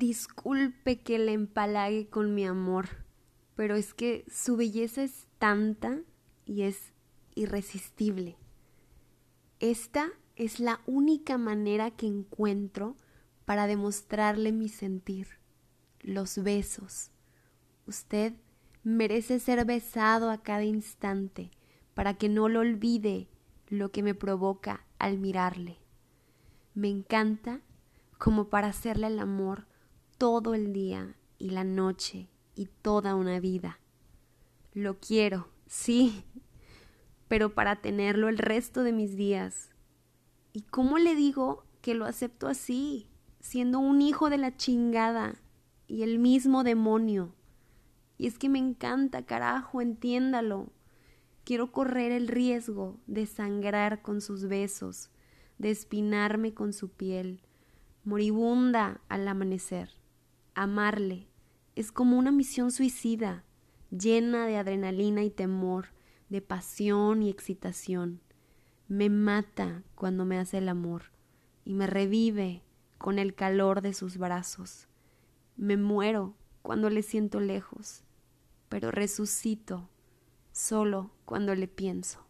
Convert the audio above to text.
Disculpe que le empalague con mi amor, pero es que su belleza es tanta y es irresistible. Esta es la única manera que encuentro para demostrarle mi sentir, los besos. Usted merece ser besado a cada instante para que no lo olvide lo que me provoca al mirarle. Me encanta como para hacerle el amor todo el día y la noche y toda una vida. Lo quiero, sí, pero para tenerlo el resto de mis días. ¿Y cómo le digo que lo acepto así, siendo un hijo de la chingada y el mismo demonio? Y es que me encanta, carajo, entiéndalo. Quiero correr el riesgo de sangrar con sus besos, de espinarme con su piel, moribunda al amanecer. Amarle es como una misión suicida, llena de adrenalina y temor, de pasión y excitación. Me mata cuando me hace el amor y me revive con el calor de sus brazos. Me muero cuando le siento lejos, pero resucito solo cuando le pienso.